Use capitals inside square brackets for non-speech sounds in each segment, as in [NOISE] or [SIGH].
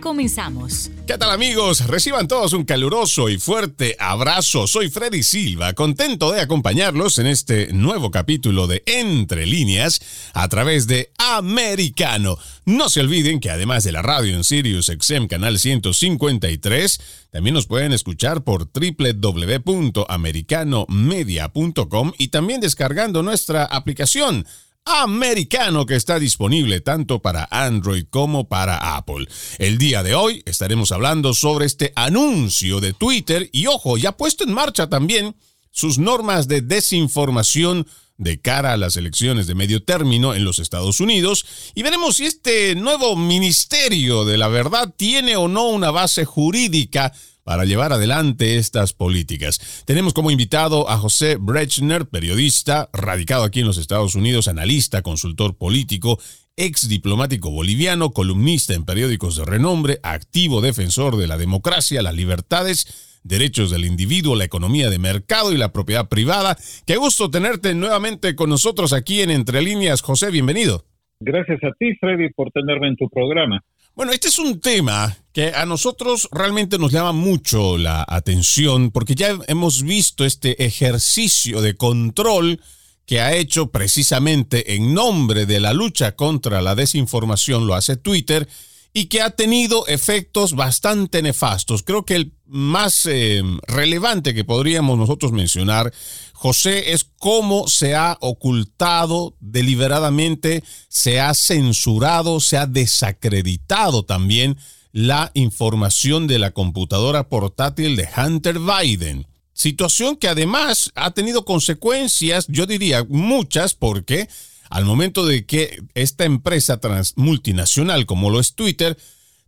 Comenzamos. ¿Qué tal amigos? Reciban todos un caluroso y fuerte abrazo. Soy Freddy Silva, contento de acompañarlos en este nuevo capítulo de Entre líneas a través de Americano. No se olviden que además de la radio en Sirius XM Canal 153, también nos pueden escuchar por www.americanomedia.com y también descargando nuestra aplicación americano que está disponible tanto para Android como para Apple. El día de hoy estaremos hablando sobre este anuncio de Twitter y ojo, ya puesto en marcha también sus normas de desinformación de cara a las elecciones de medio término en los Estados Unidos y veremos si este nuevo Ministerio de la Verdad tiene o no una base jurídica para llevar adelante estas políticas. Tenemos como invitado a José Brechner, periodista, radicado aquí en los Estados Unidos, analista, consultor político, ex diplomático boliviano, columnista en periódicos de renombre, activo defensor de la democracia, las libertades, derechos del individuo, la economía de mercado y la propiedad privada. Qué gusto tenerte nuevamente con nosotros aquí en Entre Líneas. José, bienvenido. Gracias a ti, Freddy, por tenerme en tu programa. Bueno, este es un tema que a nosotros realmente nos llama mucho la atención porque ya hemos visto este ejercicio de control que ha hecho precisamente en nombre de la lucha contra la desinformación, lo hace Twitter, y que ha tenido efectos bastante nefastos. Creo que el más eh, relevante que podríamos nosotros mencionar, José, es cómo se ha ocultado deliberadamente, se ha censurado, se ha desacreditado también la información de la computadora portátil de Hunter Biden. Situación que además ha tenido consecuencias, yo diría muchas, porque al momento de que esta empresa trans multinacional como lo es Twitter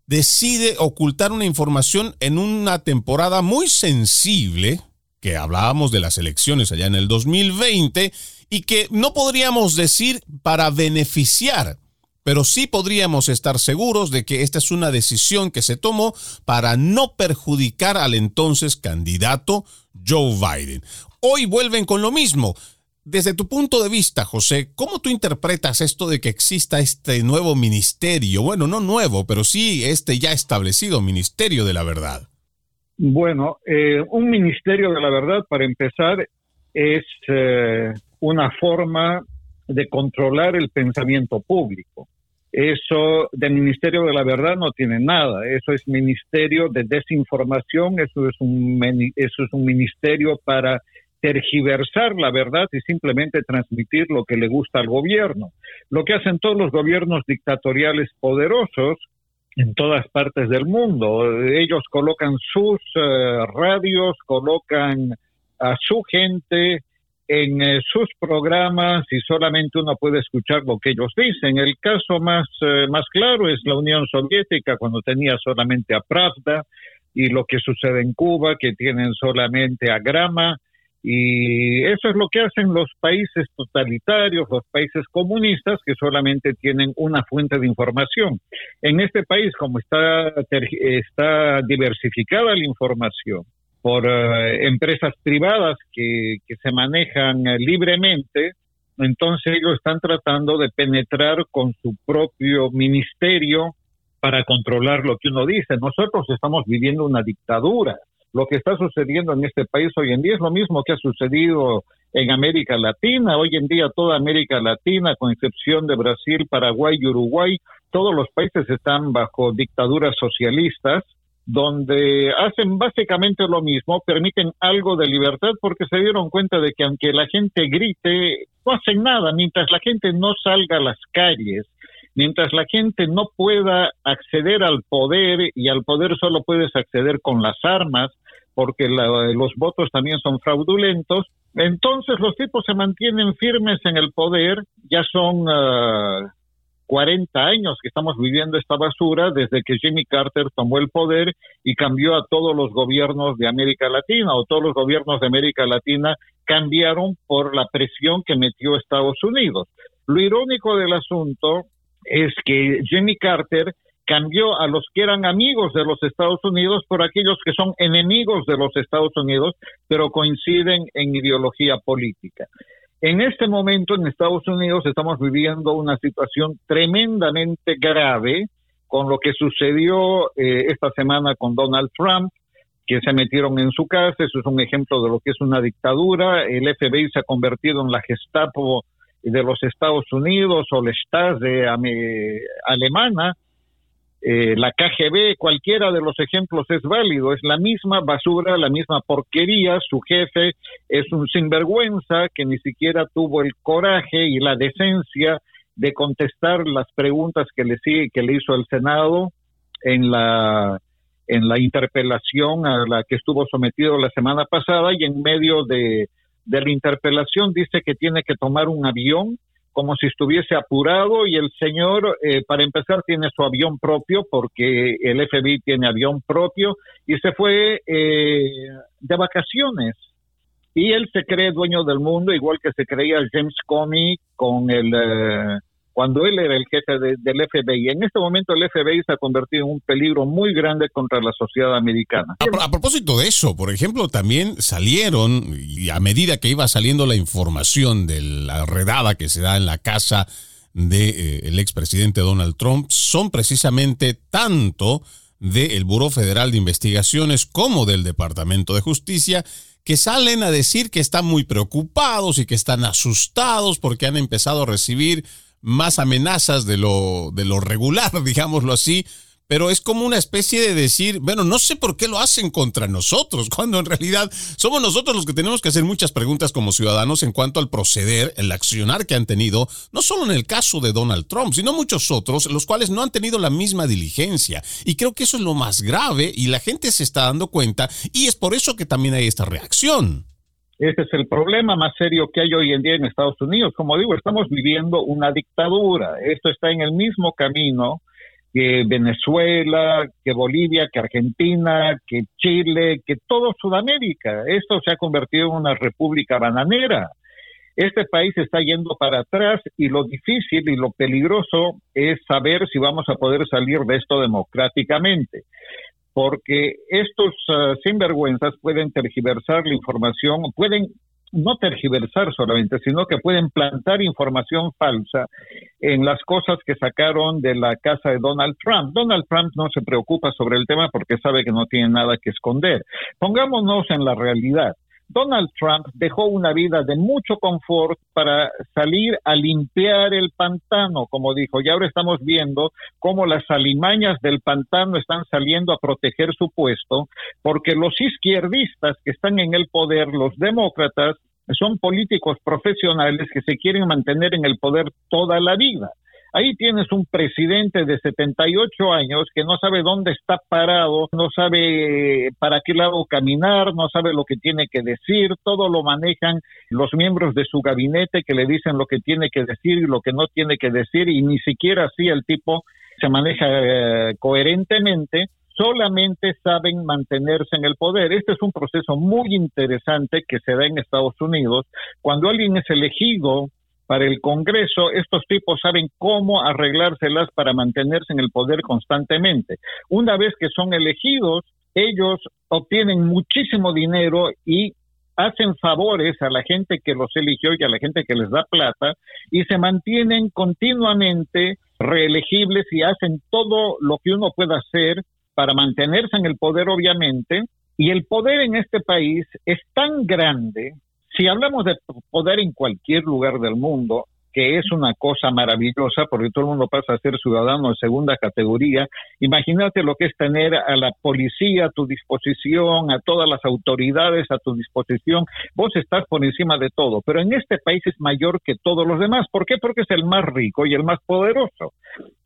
decide ocultar una información en una temporada muy sensible, que hablábamos de las elecciones allá en el 2020, y que no podríamos decir para beneficiar, pero sí podríamos estar seguros de que esta es una decisión que se tomó para no perjudicar al entonces candidato Joe Biden. Hoy vuelven con lo mismo. Desde tu punto de vista, José, ¿cómo tú interpretas esto de que exista este nuevo ministerio? Bueno, no nuevo, pero sí este ya establecido Ministerio de la Verdad. Bueno, eh, un Ministerio de la Verdad, para empezar, es eh, una forma de controlar el pensamiento público. Eso de Ministerio de la Verdad no tiene nada. Eso es Ministerio de Desinformación, eso es un, eso es un ministerio para tergiversar la verdad y simplemente transmitir lo que le gusta al gobierno. Lo que hacen todos los gobiernos dictatoriales poderosos en todas partes del mundo. Ellos colocan sus eh, radios, colocan a su gente en eh, sus programas y solamente uno puede escuchar lo que ellos dicen. El caso más, eh, más claro es la Unión Soviética cuando tenía solamente a Pravda y lo que sucede en Cuba que tienen solamente a Grama y eso es lo que hacen los países totalitarios, los países comunistas, que solamente tienen una fuente de información. En este país, como está, diversificada la información por eh, empresas privadas que, que se manejan libremente, entonces ellos están tratando de penetrar con su propio ministerio para controlar lo que uno dice. Nosotros estamos viviendo una dictadura lo que está sucediendo en este país hoy en día es lo mismo que ha sucedido en América Latina. Hoy en día toda América Latina, con excepción de Brasil, Paraguay y Uruguay, todos los países están bajo dictaduras socialistas donde hacen básicamente lo mismo, permiten algo de libertad porque se dieron cuenta de que aunque la gente grite, no hacen nada, mientras la gente no salga a las calles, mientras la gente no pueda acceder al poder y al poder solo puedes acceder con las armas, porque los votos también son fraudulentos. Entonces los tipos se mantienen firmes en el poder, ya son 40 ah, años que estamos viviendo esta basura desde que Jimmy Carter tomó el poder y cambió a todos los gobiernos de América Latina o todos los gobiernos de América Latina cambiaron por la presión que metió Estados Unidos. Lo irónico del asunto es que Jimmy Carter cambió a los que eran amigos de los Estados Unidos por aquellos que son enemigos de los Estados Unidos, pero coinciden en ideología política. En este momento en Estados Unidos estamos viviendo una situación tremendamente grave con lo que sucedió eh, esta semana con Donald Trump, que se metieron en su casa, eso es un ejemplo de lo que es una dictadura, el FBI se ha convertido en la Gestapo de los Estados Unidos o la Stasi alemana, eh, la KGB, cualquiera de los ejemplos es válido, es la misma basura, la misma porquería, su jefe es un sinvergüenza que ni siquiera tuvo el coraje y la decencia de contestar las preguntas que le, que le hizo el Senado en la en la interpelación a la que estuvo sometido la semana pasada y en medio de, de la interpelación dice que tiene que tomar un avión como si estuviese apurado y el señor, eh, para empezar, tiene su avión propio porque el FBI tiene avión propio y se fue eh, de vacaciones. Y él se cree dueño del mundo, igual que se creía James Comey con el... Eh, cuando él era el jefe del FBI. En este momento el FBI se ha convertido en un peligro muy grande contra la sociedad americana. A, propósito de eso, por ejemplo, también salieron, y a medida que iba saliendo la información de la redada que se da en la casa del de, eh, expresidente Donald Trump, son precisamente tanto del Buró Federal de Investigaciones como del Departamento de Justicia que salen a decir que están muy preocupados y que están asustados porque han empezado a recibir más amenazas de lo, de lo regular, [LAUGHS] digámoslo así, pero es como una especie de decir, bueno, no sé por qué lo hacen contra nosotros, [LAUGHS] cuando en realidad somos nosotros los que tenemos que hacer muchas preguntas como ciudadanos en cuanto al proceder, el accionar que han tenido, no solo en el caso de Donald Trump, sino muchos otros, los cuales no han tenido la misma diligencia. Y creo que eso es lo más grave y la gente se está dando cuenta y es por eso que también hay esta reacción. Ese es el problema más serio que hay hoy en día en Estados Unidos. Como digo, estamos viviendo una dictadura. Esto está en el mismo camino que Venezuela, que Bolivia, que Argentina, que Chile, que todo Sudamérica. Esto se ha convertido en una república bananera. Este país está yendo para atrás y lo difícil y lo peligroso es saber si vamos a poder salir de esto democráticamente porque estos ah, sinvergüenzas pueden tergiversar la información, pueden no tergiversar solamente, sino que pueden plantar información falsa en las cosas que sacaron de la casa de Donald Trump. Donald Trump no se preocupa sobre el tema porque sabe que no tiene nada que esconder. Pongámonos en la realidad. Donald Trump dejó una vida de mucho confort para salir a limpiar el pantano, como dijo, y ahora estamos viendo cómo las alimañas del pantano están saliendo a proteger su puesto, porque los izquierdistas que están en el poder, los demócratas, son políticos profesionales que se quieren mantener en el poder toda la vida. Ahí tienes un presidente de 78 años que no sabe dónde está parado, no sabe para qué lado caminar, no sabe lo que tiene que decir, todo lo manejan los miembros de su gabinete que le dicen lo que tiene que decir y lo que no tiene que decir y ni siquiera así el tipo se maneja eh, coherentemente solamente saben mantenerse en el poder. Este es un proceso muy interesante que se da en Estados Unidos. Cuando alguien es elegido para el Congreso, estos tipos saben cómo arreglárselas para mantenerse en el poder constantemente. Una vez que son elegidos, ellos obtienen muchísimo dinero y hacen favores a la gente que los eligió y a la gente que les da plata y se mantienen continuamente reelegibles y hacen todo lo que uno pueda hacer para mantenerse en el poder, obviamente. Y el poder en este país es tan grande si hablamos de poder en cualquier lugar del mundo, que es una cosa maravillosa porque todo el mundo pasa a ser ciudadano de segunda categoría. Imagínate lo que es tener a la policía a tu disposición, a todas las autoridades a tu disposición. Vos estás por encima de todo, pero en este país es mayor que todos los demás. ¿Por qué? Porque es el más rico y el más poderoso.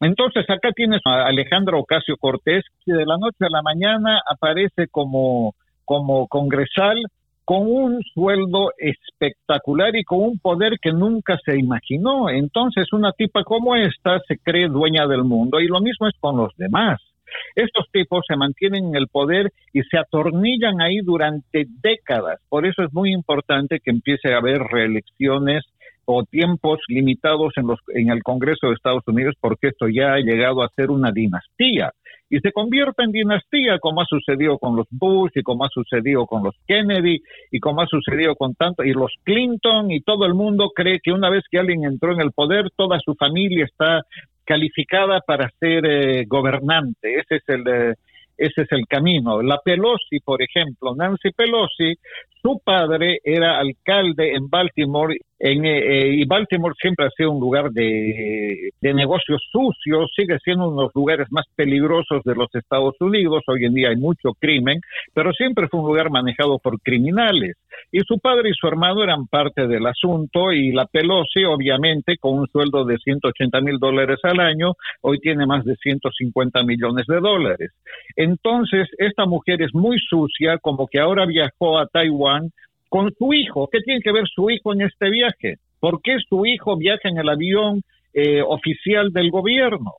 Entonces acá tienes a Alejandro Ocasio Cortés, que de la noche a la mañana aparece como como congresal con un sueldo espectacular y con un poder que nunca se imaginó. Entonces, una tipa como esta se cree dueña del mundo y lo mismo es con los demás. Estos tipos se mantienen en el poder y se atornillan ahí durante décadas. Por eso es muy importante que empiece a haber reelecciones o tiempos limitados en, los, en el Congreso de Estados Unidos porque esto ya ha llegado a ser una dinastía y se convierte en dinastía como ha sucedido con los Bush y como ha sucedido con los Kennedy y como ha sucedido con tanto y los Clinton y todo el mundo cree que una vez que alguien entró en el poder toda su familia está calificada para ser eh, gobernante ese es el eh, ese es el camino. La Pelosi, por ejemplo, Nancy Pelosi, su padre era alcalde en Baltimore en, eh, eh, y Baltimore siempre ha sido un lugar de, de, negocios sucios, sigue siendo uno de los lugares más peligrosos de los Estados Unidos. Hoy en día hay mucho crimen, pero siempre fue un lugar manejado por criminales. Y su padre y su hermano eran parte del asunto y la Pelosi, obviamente, con un sueldo de 180 mil dólares al año, hoy tiene más de 150 millones de dólares. Entonces, esta mujer es muy sucia, como que ahora viajó a Taiwán con su hijo. ¿Qué tiene que ver su hijo en este viaje? ¿Por qué su hijo viaja en el avión eh, oficial del gobierno?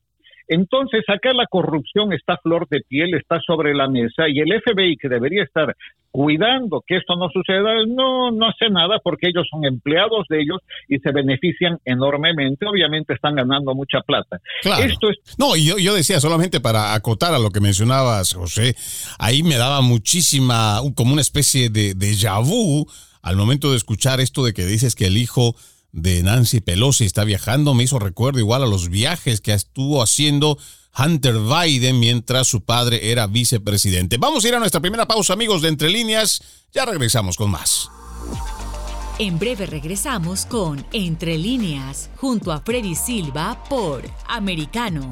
Entonces, acá la corrupción está a flor de piel, está sobre la mesa y el FBI, que debería estar cuidando que esto no suceda, no, no hace nada porque ellos son empleados de ellos y se benefician enormemente. Obviamente están ganando mucha plata. Esto es... No, yo, yo decía solamente para acotar a lo que mencionabas, José, ahí me daba muchísima, como una especie de déjà vu al momento de escuchar esto de que dices que el hijo de Nancy Pelosi está viajando, me hizo recuerdo igual a los viajes que estuvo haciendo Hunter Biden mientras su padre era vicepresidente. Vamos a ir a nuestra primera pausa, amigos de Entre Líneas. Ya regresamos con más. En breve regresamos con Entre Líneas, junto a Freddy Silva por Americano.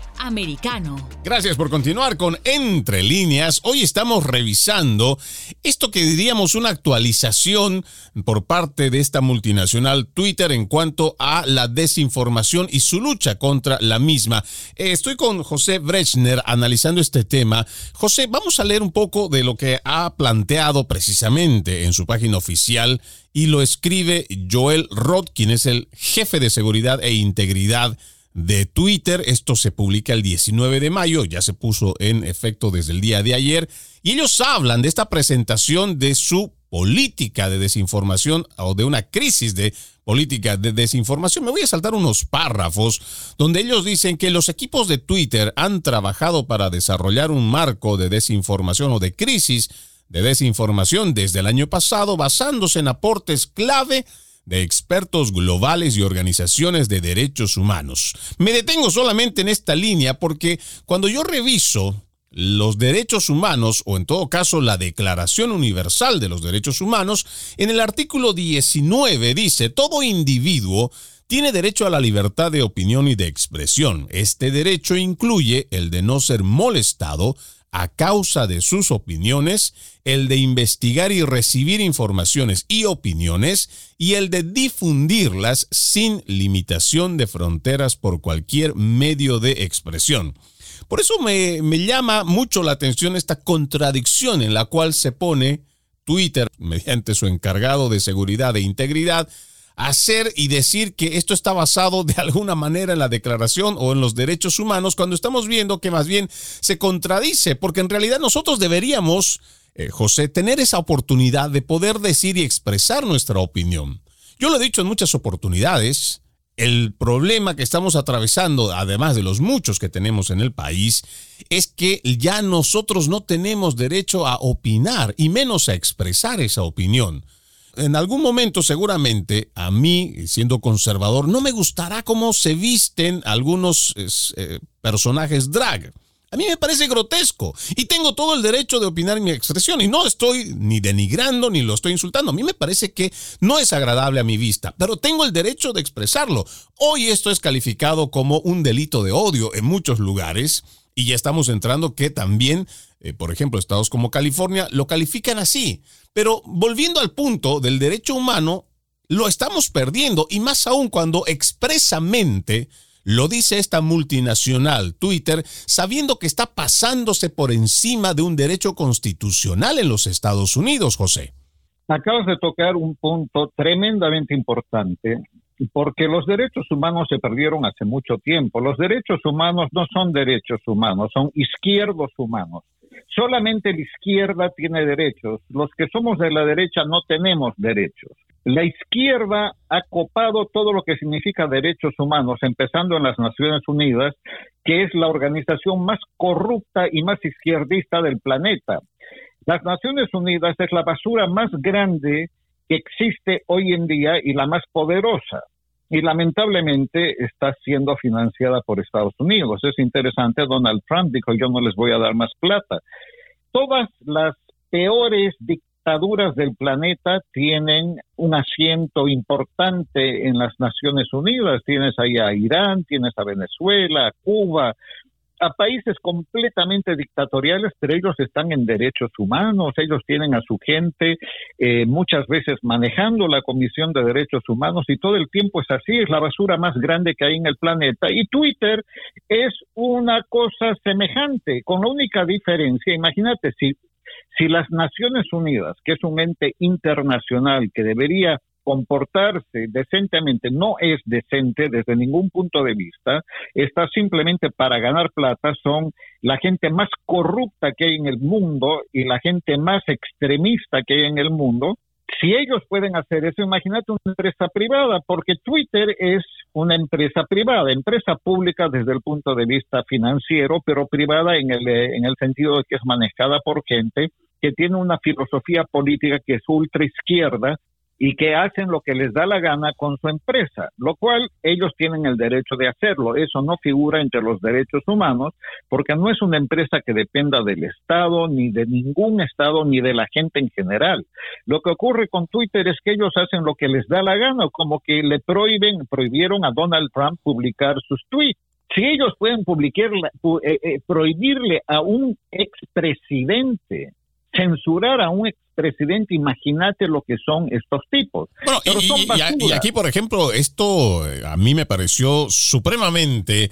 americano. Gracias por continuar con Entre líneas. Hoy estamos revisando esto que diríamos una actualización por parte de esta multinacional Twitter en cuanto a la desinformación y su lucha contra la misma. Eh, estoy con José Brechner analizando este tema. José, vamos a leer un poco de lo que ha planteado precisamente en su página oficial y lo escribe Joel Roth, quien es el jefe de seguridad e integridad de Twitter. Esto se publica el 19 de mayo, ya se puso en efecto desde el día de ayer. Y ellos hablan de esta presentación de su política de desinformación o de una crisis de política de desinformación. Me voy a saltar unos párrafos donde ellos dicen que los equipos de Twitter han trabajado para desarrollar un marco de desinformación o de crisis de desinformación desde el año pasado basándose en aportes clave de expertos globales y organizaciones de derechos humanos. Me detengo solamente en esta línea porque cuando yo reviso los derechos humanos, o en todo caso la Declaración Universal de los Derechos Humanos, en el artículo 19 dice, todo individuo tiene derecho a la libertad de opinión y de expresión. Este derecho incluye el de no ser molestado, a causa de sus opiniones, el de investigar y recibir informaciones y opiniones, y el de difundirlas sin limitación de fronteras por cualquier medio de expresión. Por eso me, me llama mucho la atención esta contradicción en la cual se pone Twitter, mediante su encargado de seguridad e integridad, hacer y decir que esto está basado de alguna manera en la declaración o en los derechos humanos cuando estamos viendo que más bien se contradice, porque en realidad nosotros deberíamos, eh, José, tener esa oportunidad de poder decir y expresar nuestra opinión. Yo lo he dicho en muchas oportunidades, el problema que estamos atravesando, además de los muchos que tenemos en el país, es que ya nosotros no tenemos derecho a opinar y menos a expresar esa opinión en algún momento seguramente a mí, siendo conservador, no me gustará cómo se visten algunos eh, personajes drag. A mí me parece grotesco y tengo todo el derecho de opinar mi expresión y no estoy ni denigrando ni lo estoy insultando. A mí me parece que no es agradable a mi vista, pero tengo el derecho de expresarlo. Hoy esto es calificado como un delito de odio en muchos lugares y ya estamos entrando que también, eh, por ejemplo, estados como California lo califican así. Pero volviendo al punto del derecho humano, lo estamos perdiendo y más aún cuando expresamente lo dice esta multinacional Twitter, sabiendo que está pasándose por encima de un derecho constitucional en los Estados Unidos, José. Acabas de tocar un punto tremendamente importante porque los derechos humanos se perdieron hace mucho tiempo. Los derechos humanos no son derechos humanos, son izquierdos humanos. Solamente la izquierda tiene derechos. Los que somos de la derecha no tenemos derechos. La izquierda ha copado todo lo que significa derechos humanos, empezando en las Naciones Unidas, que es la organización más corrupta y más izquierdista del planeta. Las Naciones Unidas es la basura más grande que existe hoy en día y la más poderosa y lamentablemente está siendo financiada por Estados Unidos. Es interesante, Donald Trump dijo yo no les voy a dar más plata. Todas las peores dictaduras del planeta tienen un asiento importante en las Naciones Unidas. Tienes ahí a Irán, tienes a Venezuela, a Cuba, a países completamente dictatoriales, pero ellos están en derechos humanos, ellos tienen a su gente eh, muchas veces manejando la Comisión de Derechos Humanos y todo el tiempo es así, es la basura más grande que hay en el planeta. Y Twitter es una cosa semejante, con la única diferencia, imagínate, si, si las Naciones Unidas, que es un ente internacional que debería comportarse decentemente no es decente desde ningún punto de vista, está simplemente para ganar plata, son la gente más corrupta que hay en el mundo y la gente más extremista que hay en el mundo. Si ellos pueden hacer eso, imagínate una empresa privada, porque Twitter es una empresa privada, empresa pública desde el punto de vista financiero, pero privada en el, en el sentido de que es manejada por gente que tiene una filosofía política que es ultra izquierda y que hacen lo que les da la gana con su empresa, lo cual ellos tienen el derecho de hacerlo. Eso no figura entre los derechos humanos porque no es una empresa que dependa del Estado, ni de ningún Estado, ni de la gente en general. Lo que ocurre con Twitter es que ellos hacen lo que les da la gana, como que le prohíben, prohibieron a Donald Trump publicar sus tweets Si ellos pueden publicar, eh, eh, prohibirle a un expresidente, censurar a un expresidente, imagínate lo que son estos tipos. y, aquí, por ejemplo, esto eh, a mí me pareció supremamente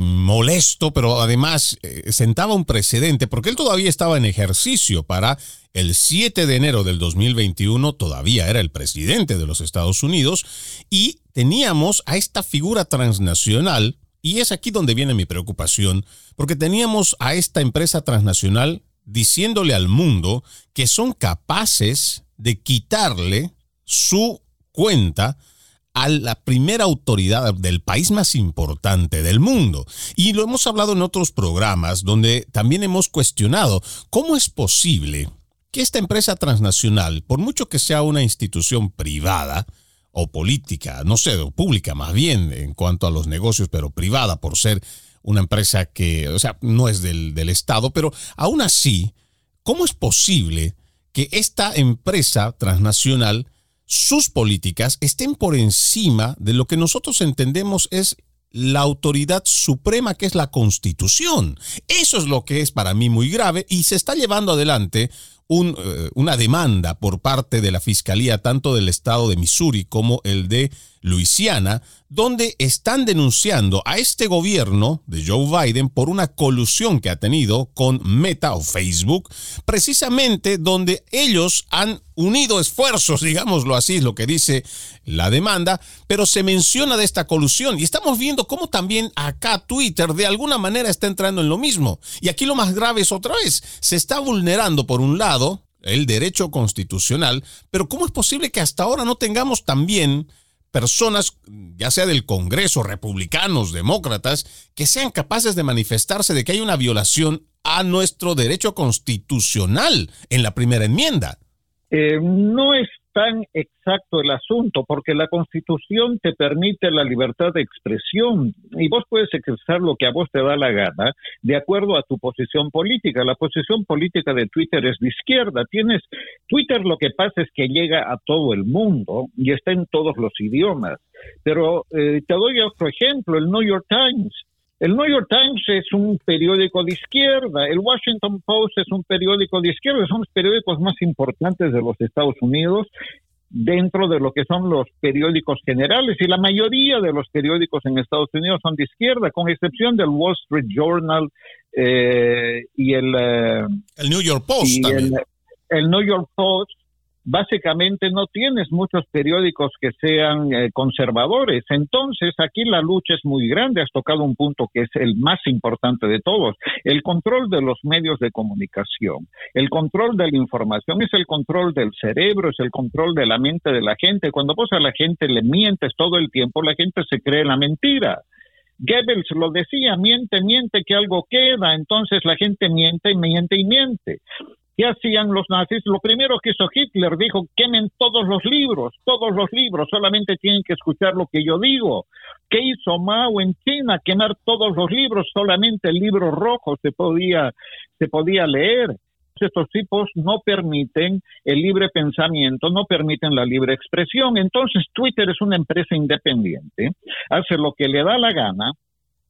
molesto, pero además sentaba un precedente, porque él todavía estaba en ejercicio para el 7 de enero del 2021, todavía era el presidente de los Estados Unidos, y teníamos a esta figura transnacional y es aquí donde viene mi preocupación, porque teníamos a esta empresa transnacional diciéndole al mundo que son capaces de quitarle su cuenta a la primera autoridad del país más importante del mundo. Y lo hemos hablado en otros programas donde también hemos cuestionado cómo es posible que esta empresa transnacional, por mucho que sea una institución privada, o política, no sé, o pública más bien en cuanto a los negocios, pero privada por ser una empresa que, o sea, no es del, del Estado, pero aún así, ¿cómo es posible que esta empresa transnacional, sus políticas estén por encima de lo que nosotros entendemos es la autoridad suprema que es la constitución. Eso es lo que es para mí muy grave y se está llevando adelante eh, una demanda por parte de la Fiscalía tanto del estado de Missouri como el de Luisiana, donde están denunciando a este gobierno de Joe Biden por una colusión que ha tenido con Meta o Facebook, precisamente donde ellos han unido esfuerzos, [LAUGHS] digámoslo así, es lo que dice la demanda, pero se menciona de esta colusión y estamos viendo cómo también acá Twitter de alguna manera está entrando en lo mismo. Y aquí lo más grave es otra vez, se está vulnerando por un lado el derecho constitucional, pero ¿cómo es posible que hasta ahora no tengamos también personas, ya sea del Congreso, republicanos, demócratas, que sean capaces de manifestarse de que hay una violación a nuestro derecho constitucional en la primera enmienda. Eh, no es tan exacto el asunto, porque la Constitución te permite la libertad de expresión y vos puedes expresar lo que a vos te da la gana de acuerdo a tu posición política. La posición política de Twitter es de izquierda. Tienes Twitter lo que pasa es que llega a todo el mundo y está en todos los idiomas. Pero eh, te doy otro ejemplo, el New York Times el New York Times es un periódico de izquierda, el Washington Post es un periódico de izquierda, son los periódicos más importantes de los Estados Unidos dentro de lo que son los periódicos generales y la mayoría de los periódicos en Estados Unidos son de izquierda, con excepción del Wall Street Journal eh, y el, eh, el New York Post. también. el New York Post básicamente no tienes muchos periódicos que sean eh, conservadores. Entonces, aquí la lucha es muy grande. Has tocado un punto que es el más importante de todos. El control de los medios de comunicación. El control de la información es el control del cerebro, es el control de la mente de la gente. Cuando vos a la gente le mientes todo el tiempo, la gente se cree la mentira. Goebbels lo decía, miente, miente que algo queda, entonces la gente miente y miente y miente. ¿Qué hacían los nazis? Lo primero que hizo Hitler dijo, quemen todos los libros, todos los libros, solamente tienen que escuchar lo que yo digo. ¿Qué hizo Mao en China? Quemar todos los libros, solamente el libro rojo se podía, se podía leer. Estos tipos no permiten el libre pensamiento, no permiten la libre expresión. Entonces Twitter es una empresa independiente, hace lo que le da la gana,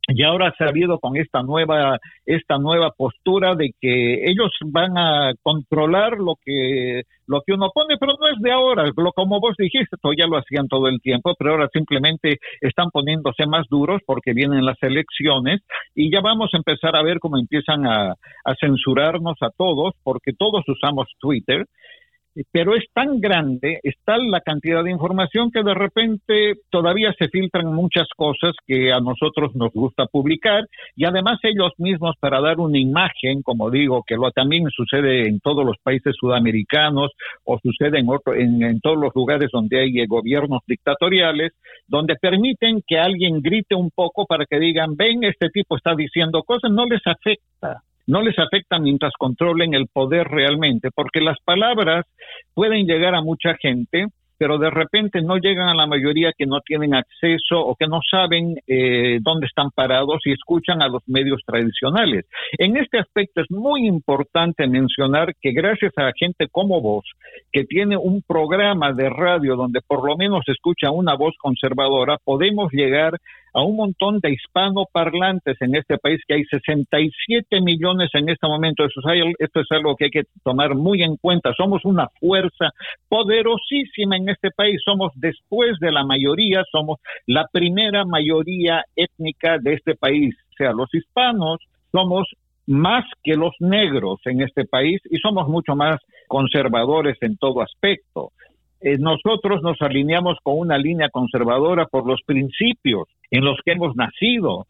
y ahora se ha habido con esta nueva esta nueva postura de que ellos van a controlar lo que lo que uno pone pero no es de ahora. Lo como vos dijiste ya lo hacían todo el tiempo pero ahora simplemente están poniéndose más duros porque vienen las elecciones. Y ya vamos a empezar a ver cómo empiezan a, a censurarnos a todos porque todos usamos Twitter pero es tan grande, está la cantidad de información que de repente todavía se filtran muchas cosas que a nosotros nos gusta publicar y además ellos mismos para dar una imagen, como digo, que lo también sucede en todos los países sudamericanos o sucede en, otro, en, en todos los lugares donde hay eh, gobiernos dictatoriales, donde permiten que alguien grite un poco para que digan, ven, este tipo está diciendo cosas, no les afecta no les afecta mientras controlen el poder realmente, porque las palabras pueden llegar a mucha gente, pero de repente no llegan a la mayoría que no tienen acceso o que no saben eh, dónde están parados y escuchan a los medios tradicionales. En este aspecto es muy importante mencionar que gracias a gente como vos, que tiene un programa de radio donde por lo menos escucha una voz conservadora, podemos llegar a un montón de hispanoparlantes en este país, que hay 67 millones en este momento. Eso es, esto es algo que hay que tomar muy en cuenta. Somos una fuerza poderosísima en este país. Somos después de la mayoría, somos la primera mayoría étnica de este país. O sea, los hispanos somos más que los negros en este país y somos mucho más conservadores en todo aspecto. Eh, nosotros nos alineamos con una línea conservadora por los principios en los que hemos nacido,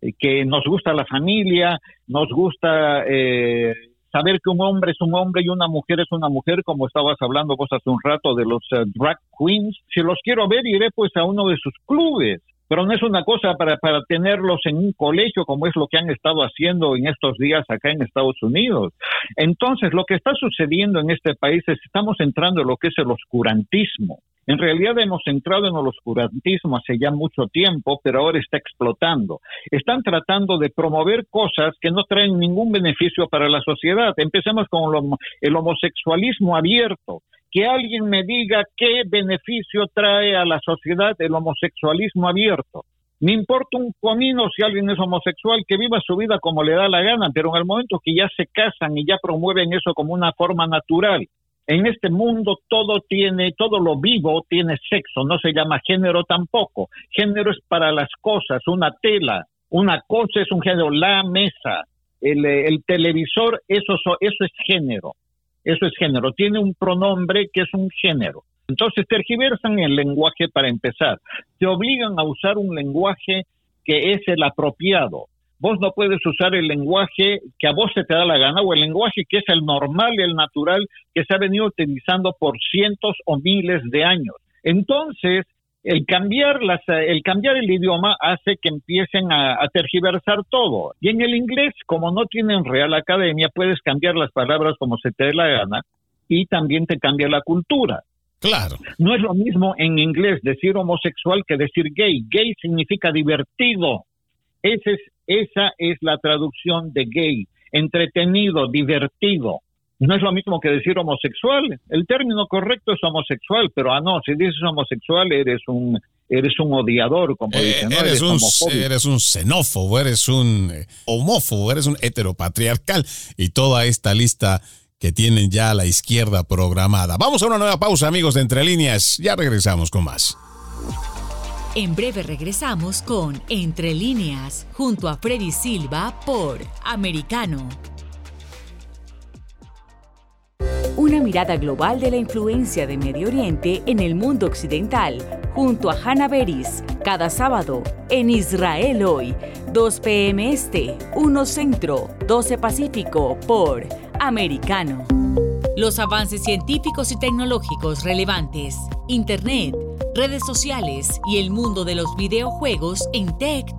eh, que nos gusta la familia, nos gusta eh, saber que un hombre es un hombre y una mujer es una mujer, como estabas hablando vos hace un rato de los drag queens. Si los quiero ver, iré pues a uno de sus clubes pero no es una cosa para, para tenerlos en un colegio como es lo que han estado haciendo en estos días acá en Estados Unidos. Entonces, lo que está sucediendo en este país es que estamos entrando en lo que es el oscurantismo. En realidad hemos entrado en el oscurantismo hace ya mucho tiempo, pero ahora está explotando. Están tratando de promover cosas que no traen ningún beneficio para la sociedad. Empecemos con el homosexualismo abierto que alguien me diga qué beneficio trae a la sociedad el homosexualismo abierto. Me importa un comino si alguien es homosexual, que viva su vida como le da la gana, pero en el momento que ya se casan y ya promueven eso como una forma natural, en este mundo todo tiene, todo lo vivo tiene sexo, no se llama género tampoco. Género es para las cosas, una tela, una cosa es un género, la mesa, el, el televisor, eso, eso es género. Eso es género. Tiene un pronombre que es un género. Entonces tergiversan el lenguaje para empezar. Te obligan a usar un lenguaje que es el apropiado. Vos no puedes usar el lenguaje que a vos se te da la gana o el lenguaje que es el normal el natural que se ha venido utilizando por cientos o miles de años. Entonces, el cambiar, las, el cambiar el idioma hace que empiecen a, tergiversar todo. Y en el inglés, como no tienen Real Academia, puedes cambiar las palabras como se te dé la gana y también te cambia la cultura. Claro. No es lo mismo en inglés decir homosexual que decir gay. Gay significa divertido. Ese es, esa es la traducción de gay. Entretenido, divertido. No es lo mismo que decir homosexual. El término correcto es homosexual, pero ah, no, si dices homosexual eres un eres un odiador, como eh, dicen. Eres, un, eres un xenófobo, eres un eh, homófobo, eres un heteropatriarcal y toda esta lista que tienen ya la izquierda programada. Vamos a una nueva pausa, amigos de Entre Líneas. Ya regresamos con más. En breve regresamos con Entre Líneas, junto a Freddy Silva por Americano. Una mirada global de la influencia de Medio Oriente en el mundo occidental, junto a Hannah Beris, cada sábado en Israel hoy, 2 p.m. Este, 1 Centro, 12 Pacífico, por Americano. Los avances científicos y tecnológicos relevantes, Internet, redes sociales y el mundo de los videojuegos en Talk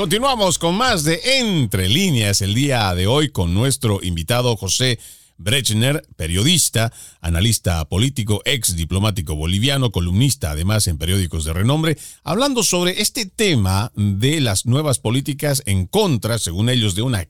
Continuamos con más de Entre líneas el día de hoy con nuestro invitado José Brechner, periodista, analista político, ex diplomático boliviano, columnista además en periódicos de renombre, hablando sobre este tema de las nuevas políticas en contra, según ellos, de una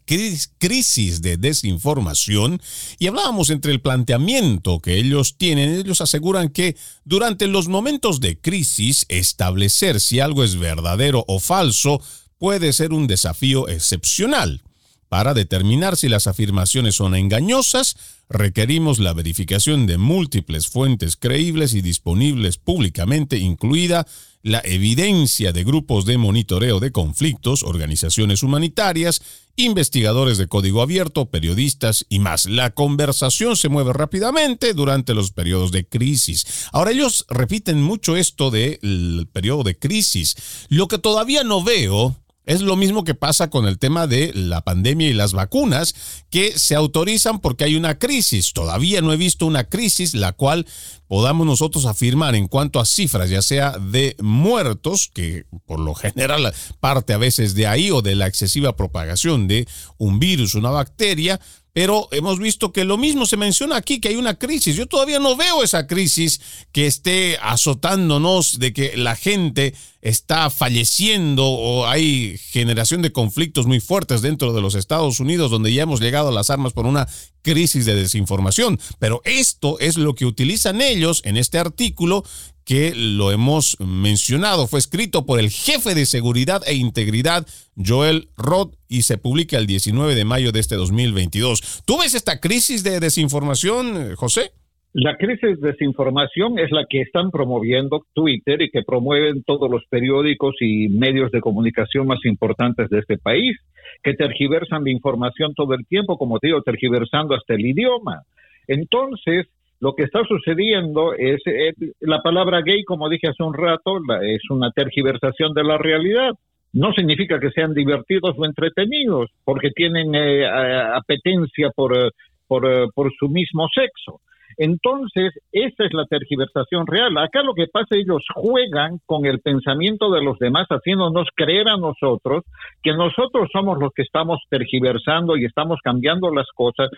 crisis de desinformación. Y hablábamos entre el planteamiento que ellos tienen. Ellos aseguran que durante los momentos de crisis, establecer si algo es verdadero o falso puede ser un desafío excepcional. Para determinar si las afirmaciones son engañosas, requerimos la verificación de múltiples fuentes creíbles y disponibles públicamente, incluida la evidencia de grupos de monitoreo de conflictos, organizaciones humanitarias, investigadores de código abierto, periodistas y más. La conversación se mueve rápidamente durante los periodos de crisis. Ahora ellos repiten mucho esto del periodo de crisis. Lo que todavía no veo es lo mismo que pasa con el tema de la pandemia y las vacunas, que se autorizan porque hay una crisis. Todavía no he visto una crisis la cual podamos nosotros afirmar en cuanto a cifras, ya sea de muertos, que por lo general parte a veces de ahí, o de la excesiva propagación de un virus, una bacteria, pero hemos visto que lo mismo se menciona aquí, que hay una crisis. Yo todavía no veo esa crisis que esté azotándonos, de que la gente está falleciendo o hay generación de conflictos muy fuertes dentro de los Estados Unidos, donde ya hemos llegado a las armas por una crisis de desinformación. Pero esto es lo que utilizan ellos en este artículo que lo hemos mencionado. Fue escrito por el jefe de seguridad e integridad, Joel Roth, y se publica el 19 de mayo de este 2022. ¿Tú ves esta crisis de desinformación, José? La crisis de desinformación es la que están promoviendo Twitter y que promueven todos los periódicos y medios de comunicación más importantes de este país, que tergiversan la información todo el tiempo, como te digo, tergiversando hasta el idioma. Entonces, lo que está sucediendo es, eh, la palabra gay, como dije hace un rato, es una tergiversación de la realidad. No significa que sean divertidos o entretenidos, porque tienen eh, apetencia por, eh, por, por su mismo sexo. Entonces, esa es la tergiversación real. Acá lo que pasa, ellos juegan con el pensamiento de los demás, haciéndonos creer a nosotros que nosotros somos los que estamos tergiversando y estamos cambiando las cosas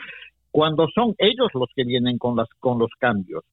cuando son ellos los que vienen con, las, con los cambios.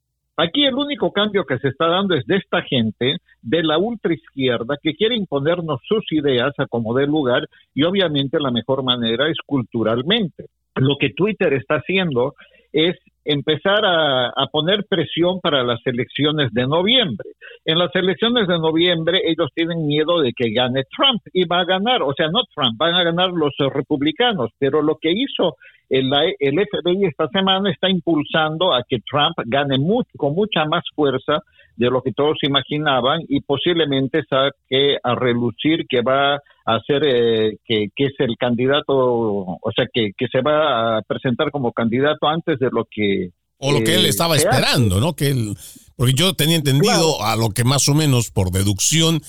Aquí el único cambio que se está dando es de esta gente, de la ultraizquierda, que quiere imponernos sus ideas a como dé lugar y obviamente la mejor manera es culturalmente. Lo que Twitter está haciendo es empezar a, poner presión para las elecciones de noviembre. En las elecciones de noviembre ellos tienen miedo de que gane Trump y va a ganar, o sea, no Trump, van a ganar los republicanos, pero lo que hizo el, el FBI esta semana está impulsando a que Trump gane con mucha más fuerza de lo que todos imaginaban y posiblemente saque a relucir que va a ser eh, que, es el candidato, o sea, que, se va a presentar como candidato antes de lo que... O lo que él eh, estaba esperando, ¿no? Que él, porque yo tenía entendido a lo que más o menos por deducción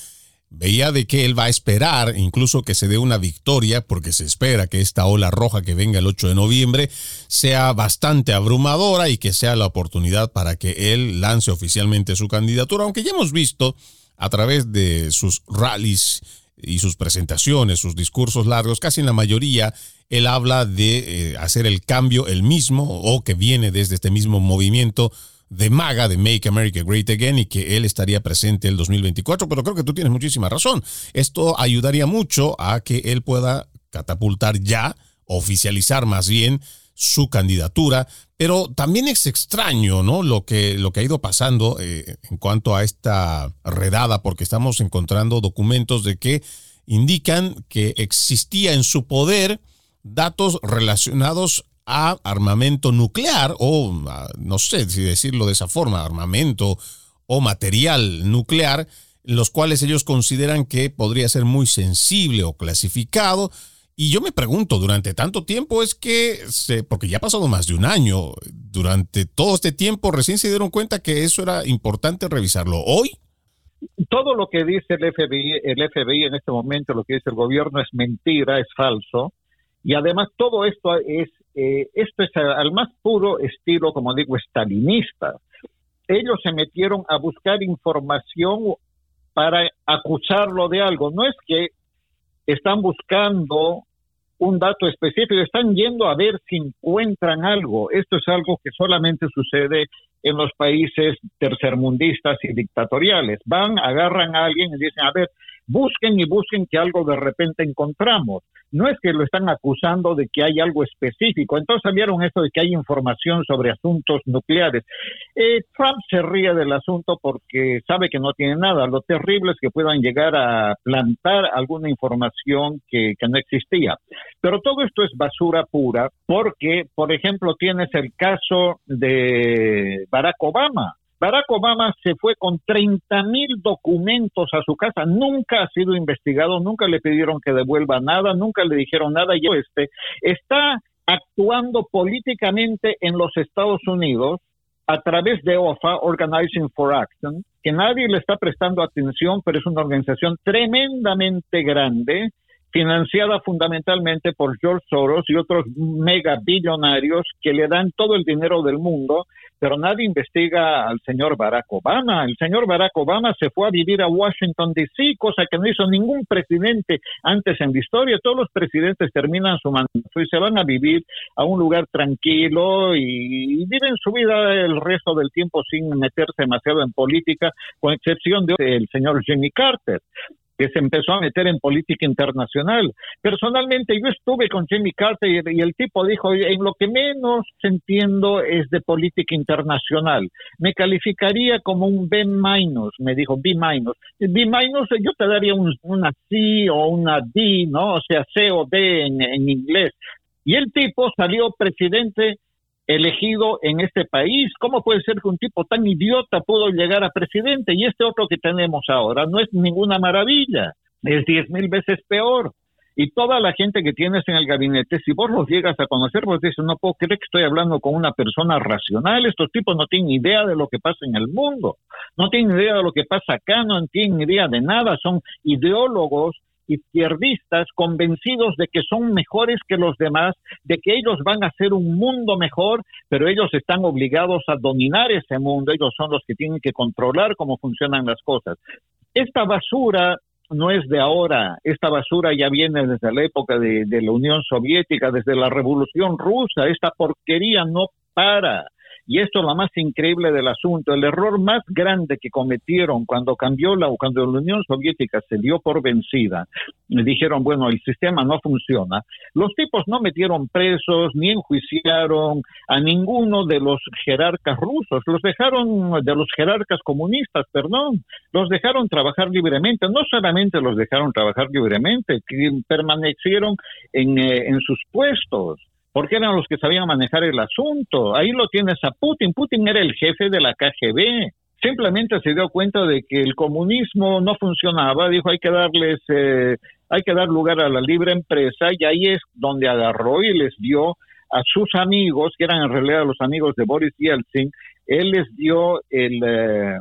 veía de que él va a esperar incluso que se dé una victoria, porque se espera que esta ola roja que venga el 8 de noviembre sea bastante abrumadora y que sea la oportunidad para que él lance oficialmente su candidatura, aunque ya hemos visto a través de sus rallies y sus presentaciones, sus discursos largos, casi en la mayoría, él habla de eh, hacer el cambio el mismo o que viene desde este mismo movimiento de MAGA, de Make America Great Again, y que él estaría presente el 2024, pero creo que tú tienes muchísima razón. Esto ayudaría mucho a que él pueda catapultar ya, oficializar más bien su candidatura, pero también es extraño, ¿no? Lo que, lo que ha ido pasando eh, en cuanto a esta redada, porque estamos encontrando documentos de que indican que existía en su poder datos relacionados a armamento nuclear o no sé si decirlo de esa forma, armamento o material nuclear, los cuales ellos consideran que podría ser muy sensible o clasificado. Y yo me pregunto, durante tanto tiempo es que, se, porque ya ha pasado más de un año, durante todo este tiempo recién se dieron cuenta que eso era importante revisarlo. Hoy todo lo que dice el FBI, el FBI en este momento, lo que dice el gobierno es mentira, es falso. Y además todo esto es, eh, esto es al más puro estilo, como digo, estalinista. Ellos se metieron a buscar información para acusarlo de algo. No es que están buscando un dato específico, están yendo a ver si encuentran algo. Esto es algo que solamente sucede en los países tercermundistas y dictatoriales. Van, agarran a alguien y dicen, a ver, busquen y busquen que algo de repente encontramos. No es que lo están acusando de que hay algo específico. Entonces salieron esto de que hay información sobre asuntos nucleares. Eh, Trump se ríe del asunto porque sabe que no tiene nada. Lo terrible es que puedan llegar a plantar alguna información que, que no existía. Pero todo esto es basura pura porque, por ejemplo, tienes el caso de Barack Obama Barack Obama se fue con 30 mil documentos a su casa, nunca ha sido investigado, nunca le pidieron que devuelva nada, nunca le dijeron nada. Y este está actuando políticamente en los Estados Unidos a través de OFA, Organizing for Action, que nadie le está prestando atención, pero es una organización tremendamente grande, financiada fundamentalmente por George Soros y otros mega billonarios que le dan todo el dinero del mundo pero nadie investiga al señor Barack Obama. El señor Barack Obama se fue a vivir a Washington, D.C., cosa que no hizo ningún presidente antes en la historia. Todos los presidentes terminan su mandato y se van a vivir a un lugar tranquilo y, viven su vida el resto del tiempo sin meterse demasiado en política, con excepción del señor Jimmy Carter que se empezó a meter en política internacional. Personalmente yo estuve con Jimmy Carter y, el tipo dijo, en lo que menos entiendo es de política internacional. Me calificaría como un B minus, me dijo B minus. B minus yo te daría una C o una D, ¿no? O sea, C o D en inglés. Y el tipo salió presidente elegido en este país. ¿Cómo puede ser que un tipo tan idiota pudo llegar a presidente? Y este otro que tenemos ahora no es ninguna maravilla, es diez mil veces peor. Y toda la gente que tienes en el gabinete, si vos los llegas a conocer, vos dices, no puedo creer que estoy hablando con una persona racional, estos tipos no tienen idea de lo que pasa en el mundo, no tienen idea de lo que pasa acá, no tienen idea de nada, son ideólogos izquierdistas convencidos de que son mejores que los demás, de que ellos van a hacer un mundo mejor, pero ellos están obligados a dominar ese mundo, ellos son los que tienen que controlar cómo funcionan las cosas. Esta basura no es de ahora, esta basura ya viene desde la época de, de la Unión Soviética, desde la Revolución Rusa, esta porquería no para. Y esto es lo más increíble del asunto. El error más grande que cometieron cuando cambió la, cuando la Unión Soviética se dio por vencida, dijeron, bueno, el sistema no funciona. Los tipos no metieron presos ni enjuiciaron a ninguno de los jerarcas rusos. Los dejaron, de los jerarcas comunistas, perdón, los dejaron trabajar libremente. No solamente los dejaron trabajar libremente, permanecieron eh, en sus puestos porque eran los que sabían manejar el asunto. Ahí lo tienes a Putin. Putin era el jefe de la KGB. Simplemente se dio cuenta de que el comunismo no funcionaba, dijo hay que darles, eh, hay que dar lugar a la libre empresa y ahí es donde agarró y les dio a sus amigos, que eran en realidad los amigos de Boris Yeltsin, él les dio el, eh,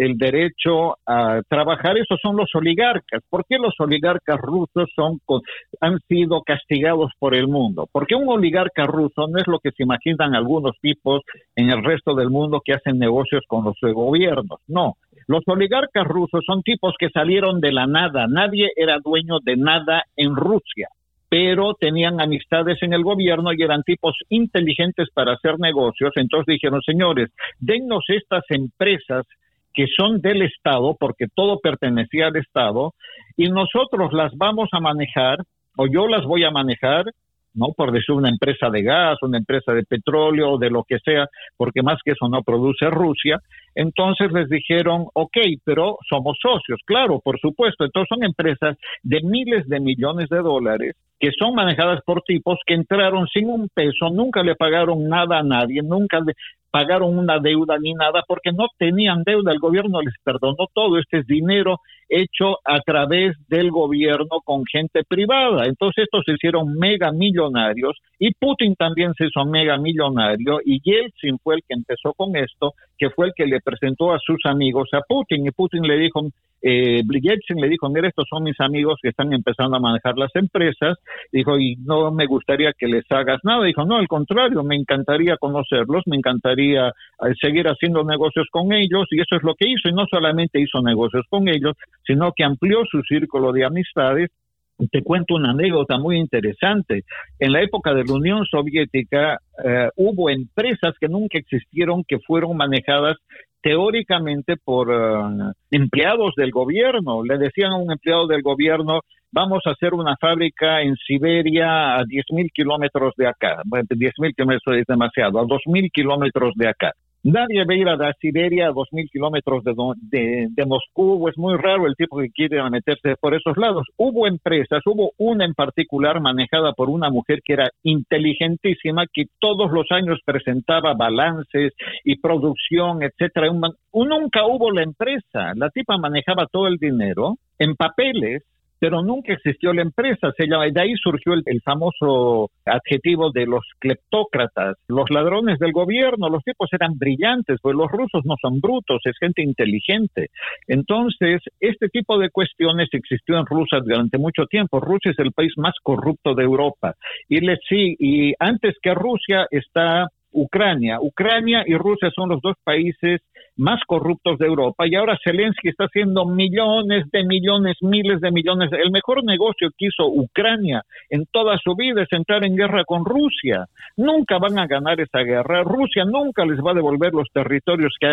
el derecho a trabajar, esos son los oligarcas. ¿Por qué los oligarcas rusos son, han sido castigados por el mundo? Porque un oligarca ruso no es lo que se imaginan algunos tipos en el resto del mundo que hacen negocios con los gobiernos. No, los oligarcas rusos son tipos que salieron de la nada. Nadie era dueño de nada en Rusia pero tenían amistades en el gobierno y eran tipos inteligentes para hacer negocios. Entonces dijeron, señores, dennos estas empresas que son del Estado, porque todo pertenecía al Estado, y nosotros las vamos a manejar, o yo las voy a manejar, ¿no? Por decir una empresa de gas, una empresa de petróleo, de lo que sea, porque más que eso no produce Rusia. Entonces les dijeron, ok, pero somos socios, claro, por supuesto. Entonces son empresas de miles de millones de dólares que son manejadas por tipos que entraron sin un peso, nunca le pagaron nada a nadie, nunca le, pagaron una deuda ni nada porque no tenían deuda, el gobierno les perdonó todo, este es dinero hecho a través del gobierno con gente privada. Entonces estos se hicieron mega millonarios y Putin también se hizo mega millonario y Yeltsin fue el que empezó con esto, que fue el que le presentó a sus amigos a Putin. Y Putin le dijo, eh, le dijo, mira, estos son mis amigos que están empezando a manejar las empresas, dijo, y no me gustaría que les hagas nada, dijo, no, al contrario, me encantaría conocerlos, me encantaría eh, seguir haciendo negocios con ellos y eso es lo que hizo y no solamente hizo negocios con ellos, sino que amplió su círculo de amistades. Te cuento una anécdota muy interesante. En la época de la Unión Soviética eh, hubo empresas que nunca existieron que fueron manejadas teóricamente por eh, empleados del gobierno. Le decían a un empleado del gobierno, vamos a hacer una fábrica en Siberia a 10.000 kilómetros de acá. Bueno, 10.000 kilómetros es demasiado, a 2.000 kilómetros de acá. Nadie va a ir a Siberia a 2.000 kilómetros de, de, de, Moscú, es muy raro el tipo que quiere meterse por esos lados. Hubo empresas, hubo una en particular manejada por una mujer que era inteligentísima, que todos los años presentaba balances y producción, etcétera. Nunca hubo la empresa, la tipa manejaba todo el dinero en papeles pero nunca existió la empresa. Se llama, de ahí surgió el, famoso adjetivo de los cleptócratas, los ladrones del gobierno. Los tipos eran brillantes, pues los rusos no son brutos, es gente inteligente. Entonces, este tipo de cuestiones existió en Rusia durante mucho tiempo. Rusia es el país más corrupto de Europa. Y, le, sí, y antes que Rusia está Ucrania. Ucrania y Rusia son los dos países más corruptos de Europa y ahora Zelensky está haciendo millones de millones, miles de millones. El mejor negocio que hizo Ucrania en toda su vida es entrar en guerra con Rusia. Nunca van a ganar esa guerra. Rusia nunca les va a devolver los territorios que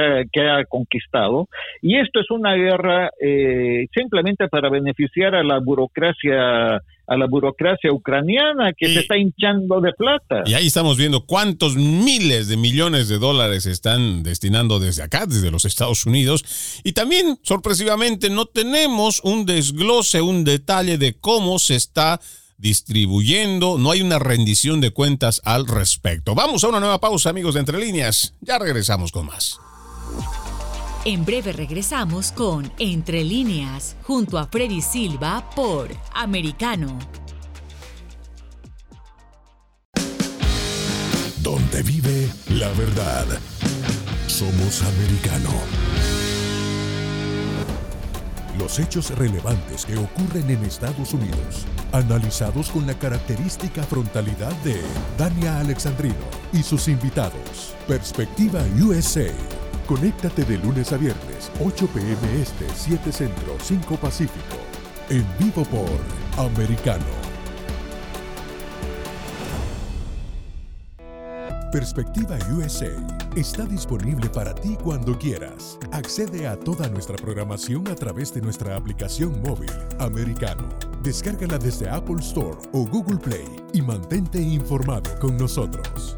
ha, conquistado. Y esto es una guerra eh, simplemente para beneficiar a la burocracia a la burocracia ucraniana que se está hinchando de plata. Y ahí estamos viendo cuántos miles de millones de dólares están destinando desde acá, desde los Estados Unidos. Y también, sorpresivamente, no tenemos un desglose, un detalle de cómo se está distribuyendo, no hay una rendición de cuentas al respecto. Vamos a una nueva pausa, amigos de Entre Líneas. Ya regresamos con más. En breve regresamos con Entre líneas, junto a Freddy Silva por Americano. Donde vive la verdad. Somos americano. Los hechos relevantes que ocurren en Estados Unidos, analizados con la característica frontalidad de Dania Alexandrino y sus invitados. Perspectiva USA Conéctate de lunes a viernes, 8 pm este, 7 centro, 5 pacífico. En vivo por Americano. Perspectiva USA está disponible para ti cuando quieras. Accede a toda nuestra programación a través de nuestra aplicación móvil Americano. Descárgala desde Apple Store o Google Play y mantente informado con nosotros.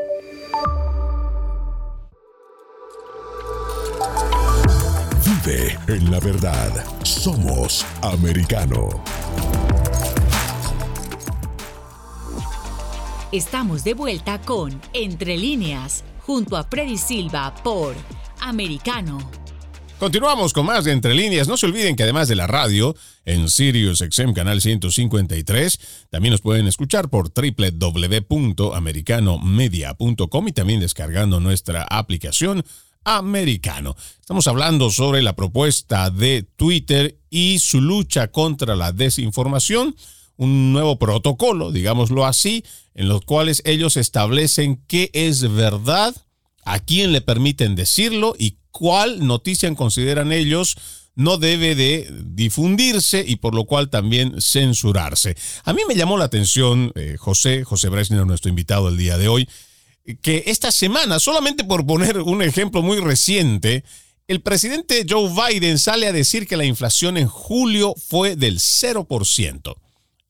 En la verdad, somos americano. Estamos de vuelta con Entre líneas, junto a Freddy Silva por Americano. Continuamos con más de Entre líneas. No se olviden que además de la radio, en Sirius XM Canal 153, también nos pueden escuchar por www.americanomedia.com y también descargando nuestra aplicación Americano. Estamos hablando sobre la propuesta de Twitter y su lucha contra la desinformación un nuevo protocolo, digámoslo así, en los cuales ellos establecen qué es verdad, a quién le permiten decirlo y cuál noticia consideran ellos no debe de difundirse y por lo cual también censurarse. A mí me llamó la atención, eh, José, José Bresner, nuestro invitado el día de hoy, que esta semana, solamente por poner un ejemplo muy reciente, el presidente Joe Biden sale a decir que la inflación en julio fue del 0%.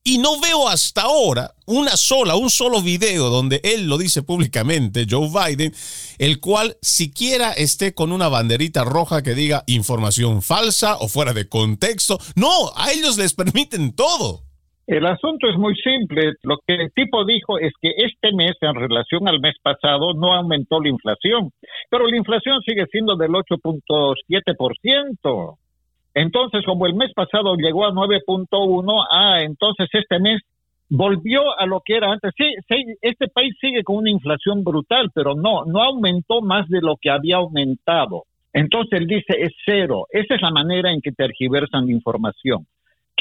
Y no veo hasta ahora una sola, un solo video donde él lo dice públicamente, Joe Biden, el cual siquiera esté con una banderita roja que diga información falsa o fuera de contexto. No, a ellos les permiten todo. El asunto es muy simple. Lo que el tipo dijo es que este mes, en relación al mes pasado, no aumentó la inflación, pero la inflación sigue siendo del 8.7%. Entonces, como el mes pasado llegó a 9.1, ah, entonces este mes volvió a lo que era antes. Sí, sí, este país sigue con una inflación brutal, pero no, no aumentó más de lo que había aumentado. Entonces él dice es cero. Esa es la manera en que tergiversan la información.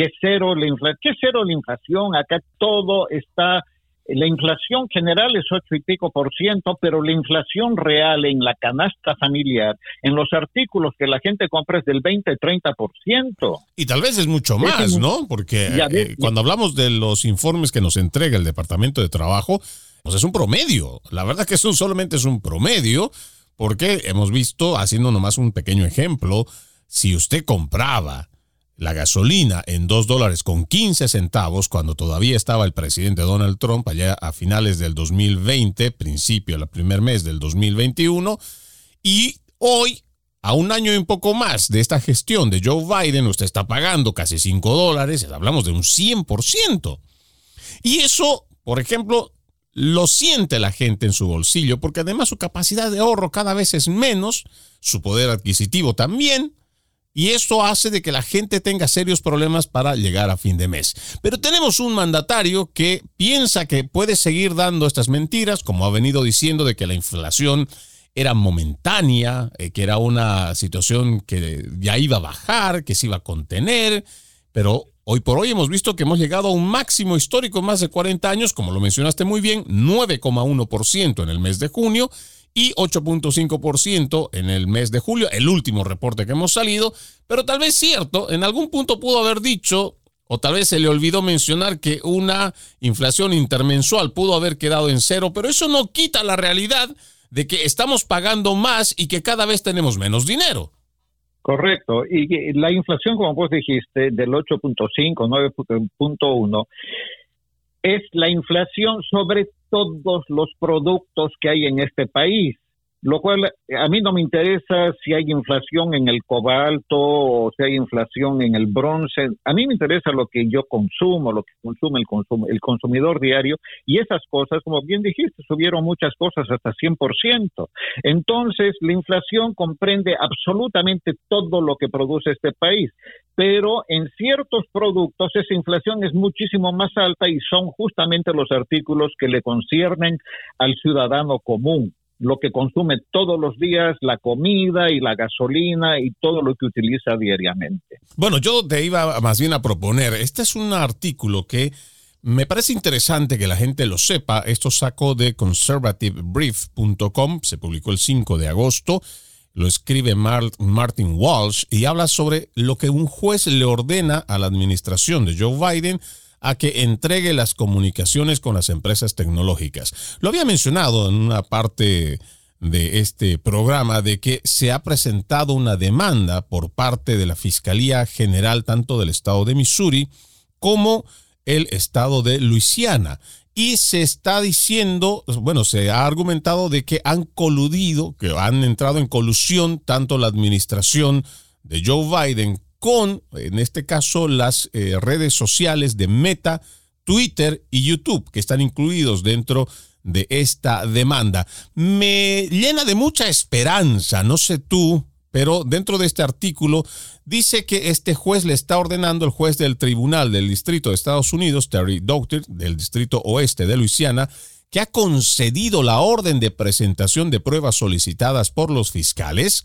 Que cero la inflación, que cero la inflación. Acá todo está la inflación general es ocho y pico por ciento, pero la inflación real en la canasta familiar, en los artículos que la gente compra es del 20, 30 por ciento. Y tal vez es mucho más, ¿no? Porque eh, cuando hablamos de los informes que nos entrega el Departamento de Trabajo, pues es un promedio. La verdad que eso solamente es un promedio, porque hemos visto, haciendo nomás un pequeño ejemplo, si usted compraba la gasolina en 2 dólares con 15 centavos cuando todavía estaba el presidente Donald Trump allá a finales del 2020, principio, el primer mes del 2021, y hoy, a un año y un poco más de esta gestión de Joe Biden, usted está pagando casi 5 dólares, hablamos de un 100%. Y eso, por ejemplo, lo siente la gente en su bolsillo, porque además su capacidad de ahorro cada vez es menos, su poder adquisitivo también, y esto hace de que la gente tenga serios problemas para llegar a fin de mes. Pero tenemos un mandatario que piensa que puede seguir dando estas mentiras, como ha venido diciendo de que la inflación era momentánea, eh, que era una situación que ya iba a bajar, que se iba a contener, pero hoy por hoy hemos visto que hemos llegado a un máximo histórico en más de 40 años, como lo mencionaste muy bien, 9,1% en el mes de junio, y 8.5% en el mes de julio, el último reporte que hemos salido, pero tal vez cierto, en algún punto pudo haber dicho, o tal vez se le olvidó mencionar que una inflación intermensual pudo haber quedado en cero, pero eso no quita la realidad de que estamos pagando más y que cada vez tenemos menos dinero. Correcto. Y la inflación, como vos dijiste, del 8.5, 9.1, es la inflación sobre todos los productos que hay en este país lo cual a mí no me interesa si hay inflación en el cobalto o si hay inflación en el bronce. A mí me interesa lo que yo consumo, lo que consume el, el consumidor diario y esas cosas, como bien dijiste, subieron muchas cosas hasta 100%. Entonces, la inflación comprende absolutamente todo lo que produce este país, pero en ciertos productos esa inflación es muchísimo más alta y son justamente los artículos que le conciernen al ciudadano común lo que consume todos los días, la comida y la gasolina y todo lo que utiliza diariamente. Bueno, yo te iba más bien a proponer, este es un artículo que me parece interesante que la gente lo sepa, esto sacó de conservativebrief.com, se publicó el 5 de agosto, lo escribe Martin Walsh y habla sobre lo que un juez le ordena a la administración de Joe Biden a que entregue las comunicaciones con las empresas tecnológicas. Lo había mencionado en una parte de este programa de que se ha presentado una demanda por parte de la Fiscalía General tanto del estado de Missouri como el estado de Luisiana. Y se está diciendo, bueno, se ha argumentado de que han coludido, que han entrado en colusión tanto la administración de Joe Biden con, en este caso, las eh, redes sociales de Meta, Twitter y YouTube, que están incluidos dentro de esta demanda. Me llena de mucha esperanza, no sé tú, pero dentro de este artículo dice que este juez le está ordenando, el juez del Tribunal del Distrito de Estados Unidos, Terry Doctor, del Distrito Oeste de Luisiana, que ha concedido la orden de presentación de pruebas solicitadas por los fiscales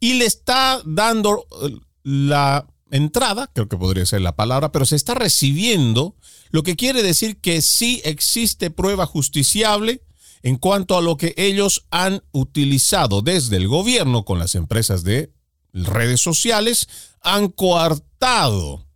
y le está dando eh, la entrada, creo que podría ser la palabra, pero se está recibiendo, lo que quiere decir que sí existe prueba justiciable en cuanto a lo que ellos han utilizado desde el gobierno con las empresas de redes sociales, han coartado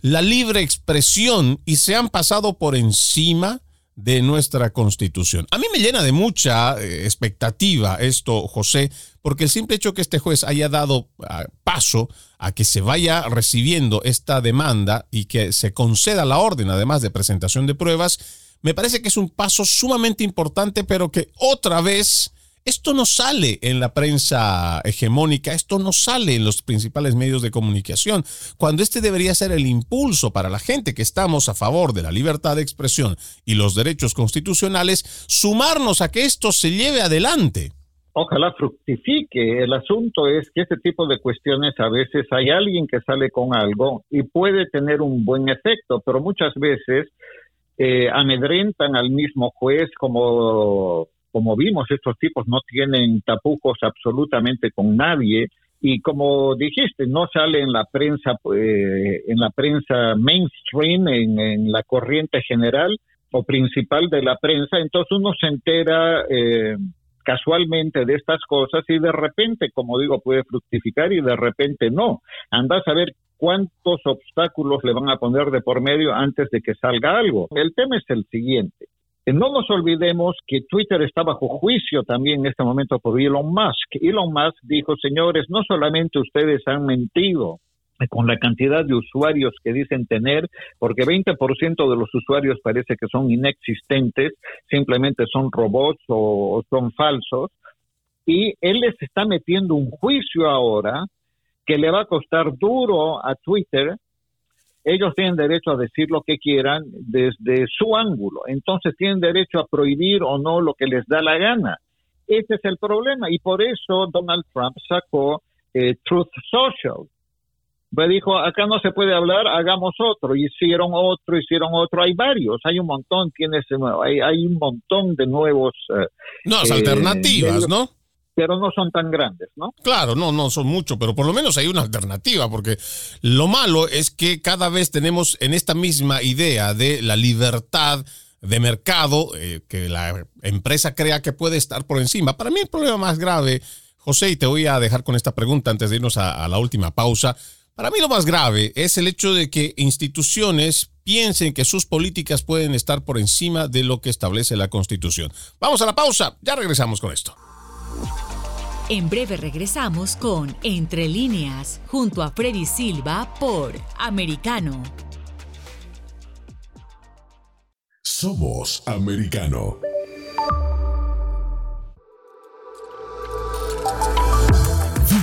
la libre expresión y se han pasado por encima de nuestra constitución. A mí me llena de mucha eh, expectativa esto, José, porque el simple hecho que este juez haya dado ah, paso a que se vaya recibiendo esta demanda y que se conceda la orden, además de presentación de pruebas, me parece que es un paso sumamente importante, pero que otra vez esto no sale en la prensa hegemónica, esto no sale en los principales medios de comunicación, cuando este debería ser el impulso para la gente que estamos a favor de la libertad de expresión y los derechos constitucionales, sumarnos a que esto se lleve adelante. Ojalá fructifique. El asunto es que este tipo de cuestiones a veces hay alguien que sale con algo y puede tener un buen efecto, pero muchas veces eh, amedrentan al mismo juez como como vimos, estos tipos no tienen tapujos absolutamente con nadie y como dijiste, no sale en la prensa, eh, en la prensa mainstream, en, la corriente general o principal de la prensa, entonces uno se entera eh, casualmente de estas cosas y de repente, como digo, puede fructificar y de repente no. Anda a ver cuántos obstáculos le van a poner de por medio antes de que salga algo. El tema es el siguiente. Eh, no nos olvidemos que Twitter está bajo juicio también en este momento por Elon Musk. Elon Musk dijo, señores, no solamente ustedes han mentido con la cantidad de usuarios que dicen tener, porque 20% de los usuarios parece que son inexistentes, simplemente son robots o, son falsos, y él les está metiendo un juicio ahora que le va a costar duro a Twitter ellos tienen derecho a decir lo que quieran desde su ángulo. Entonces tienen derecho a prohibir o no lo que les da la gana. Ese es el problema. Y por eso Donald Trump sacó eh, Truth Social. Me dijo, acá no se puede hablar, hagamos otro. Hicieron otro, hicieron otro. Hay varios, hay un montón, tienes, hay, hay un montón de nuevos... Eh, no, eh, alternativas, ¿no? pero no son tan grandes, ¿no? Claro, no, no son mucho, pero por lo menos hay una alternativa, porque lo malo es que cada vez tenemos en esta misma idea de la libertad de mercado, eh, que la empresa crea que puede estar por encima. Para mí el problema más grave, José, y te voy a dejar con esta pregunta antes de irnos a, a la última pausa, para mí lo más grave es el hecho de que instituciones piensen que sus políticas pueden estar por encima de lo que establece la Constitución. Vamos a la pausa, ya regresamos con esto. En breve regresamos con Entre líneas, junto a Freddy Silva por Americano. Somos Americano.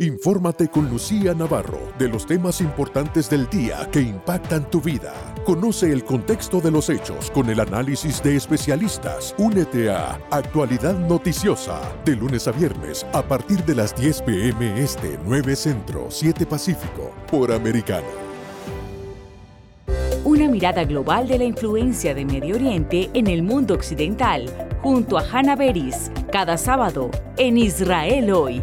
Infórmate con Lucía Navarro de los temas importantes del día que impactan tu vida. Conoce el contexto de los hechos con el análisis de especialistas. Únete a Actualidad Noticiosa de lunes a viernes a partir de las 10 pm este 9 Centro 7 Pacífico por Americano. Una mirada global de la influencia de Medio Oriente en el mundo occidental junto a Hannah Beris cada sábado en Israel hoy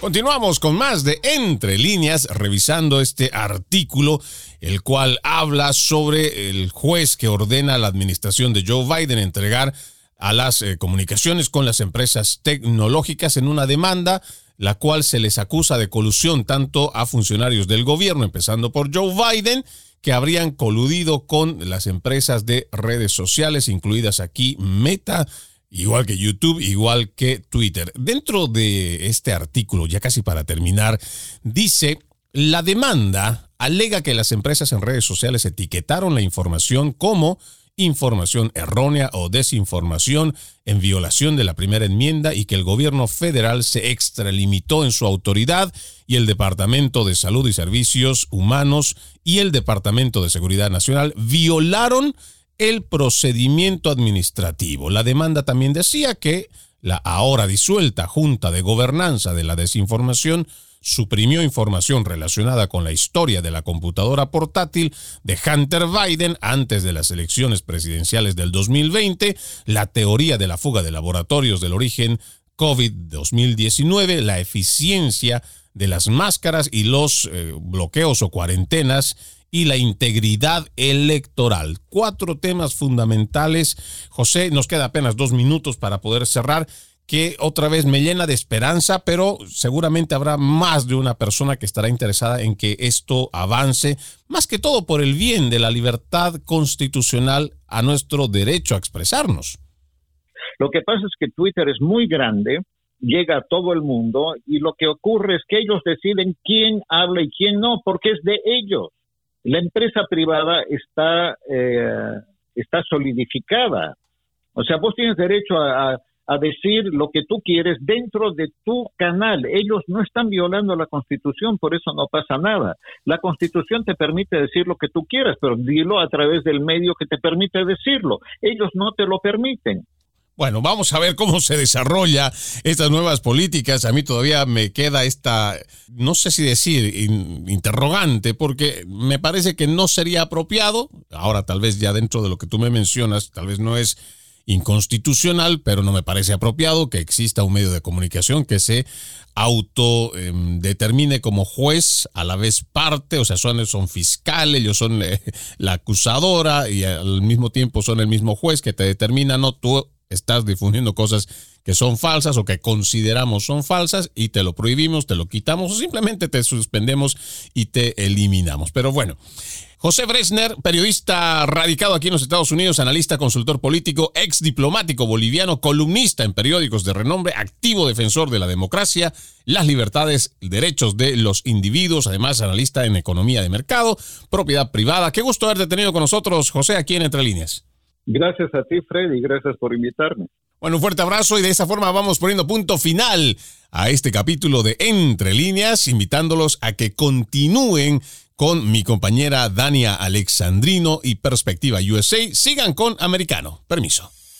Continuamos con más de Entre líneas, revisando este artículo, el cual habla sobre el juez que ordena a la administración de Joe Biden entregar a las eh, comunicaciones con las empresas tecnológicas en una demanda, la cual se les acusa de colusión tanto a funcionarios del gobierno, empezando por Joe Biden, que habrían coludido con las empresas de redes sociales, incluidas aquí Meta, igual que YouTube, igual que Twitter. Dentro de este artículo, ya casi para terminar, dice, la demanda alega que las empresas en redes sociales etiquetaron la información como información errónea o desinformación en violación de la primera enmienda y que el gobierno federal se extralimitó en su autoridad y el Departamento de Salud y Servicios Humanos y el Departamento de Seguridad Nacional violaron el procedimiento administrativo. La demanda también decía que la ahora disuelta Junta de Gobernanza de la Desinformación suprimió información relacionada con la historia de la computadora portátil de Hunter Biden antes de las elecciones presidenciales del 2020, la teoría de la fuga de laboratorios del origen COVID-2019, la eficiencia de las máscaras y los eh, bloqueos o cuarentenas y la integridad electoral. Cuatro temas fundamentales. José, nos queda apenas dos minutos para poder cerrar que otra vez me llena de esperanza, pero seguramente habrá más de una persona que estará interesada en que esto avance, más que todo por el bien de la libertad constitucional a nuestro derecho a expresarnos. Lo que pasa es que Twitter es muy grande, llega a todo el mundo y lo que ocurre es que ellos deciden quién habla y quién no, porque es de ellos. La empresa privada está, eh, está solidificada. O sea, vos tienes derecho a, a, decir lo que tú quieres dentro de tu canal. Ellos no están violando la constitución, por eso no pasa nada. La constitución te permite decir lo que tú quieras, pero dilo a través del medio que te permite decirlo. Ellos no te lo permiten. Bueno, vamos a ver cómo se desarrolla estas nuevas políticas. A mí todavía me queda esta, no sé si decir, interrogante, porque me parece que no sería apropiado. Ahora, tal vez ya dentro de lo que tú me mencionas, tal vez no es inconstitucional, pero no me parece apropiado que exista un medio de comunicación que se autodetermine em, como juez, a la vez parte, o sea, son, son fiscales, ellos son eh, la acusadora y al mismo tiempo son el mismo juez que te determina, no, tú estás difundiendo cosas que son falsas o que consideramos son falsas y te lo prohibimos, te lo quitamos o simplemente te suspendemos y te eliminamos. Pero bueno, José Bresner, periodista radicado aquí en los Estados Unidos, analista, consultor político, ex diplomático boliviano, columnista en periódicos de renombre, activo defensor de la democracia, las libertades, derechos de los individuos, además analista en economía de mercado, propiedad privada. Qué gusto haberte tenido con nosotros, José, aquí en Entre Líneas. Gracias a ti, Fred, y gracias por invitarme. Bueno, un fuerte abrazo y de esa forma vamos poniendo punto final a este capítulo de Entre líneas, invitándolos a que continúen con mi compañera Dania Alexandrino y Perspectiva USA. Sigan con Americano. Permiso.